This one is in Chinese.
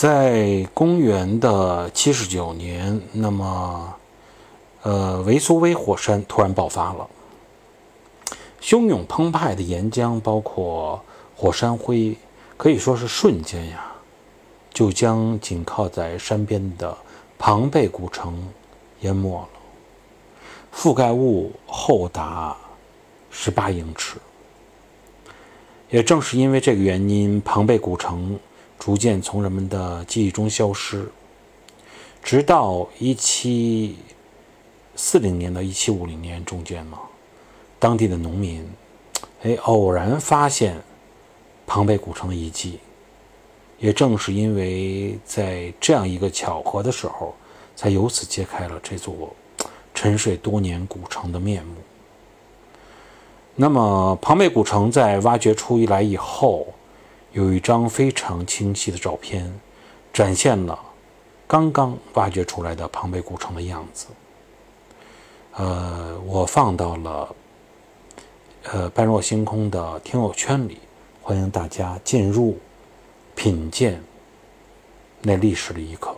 在公元的七十九年，那么，呃，维苏威火山突然爆发了，汹涌澎湃的岩浆，包括火山灰，可以说是瞬间呀，就将紧靠在山边的庞贝古城淹没了，覆盖物厚达十八英尺。也正是因为这个原因，庞贝古城。逐渐从人们的记忆中消失，直到一七四零年到一七五零年中间嘛，当地的农民哎偶然发现庞贝古城的遗迹，也正是因为在这样一个巧合的时候，才由此揭开了这座沉睡多年古城的面目。那么，庞贝古城在挖掘出一来以后。有一张非常清晰的照片，展现了刚刚挖掘出来的庞贝古城的样子。呃，我放到了呃般若星空的听友圈里，欢迎大家进入品鉴那历史的一刻。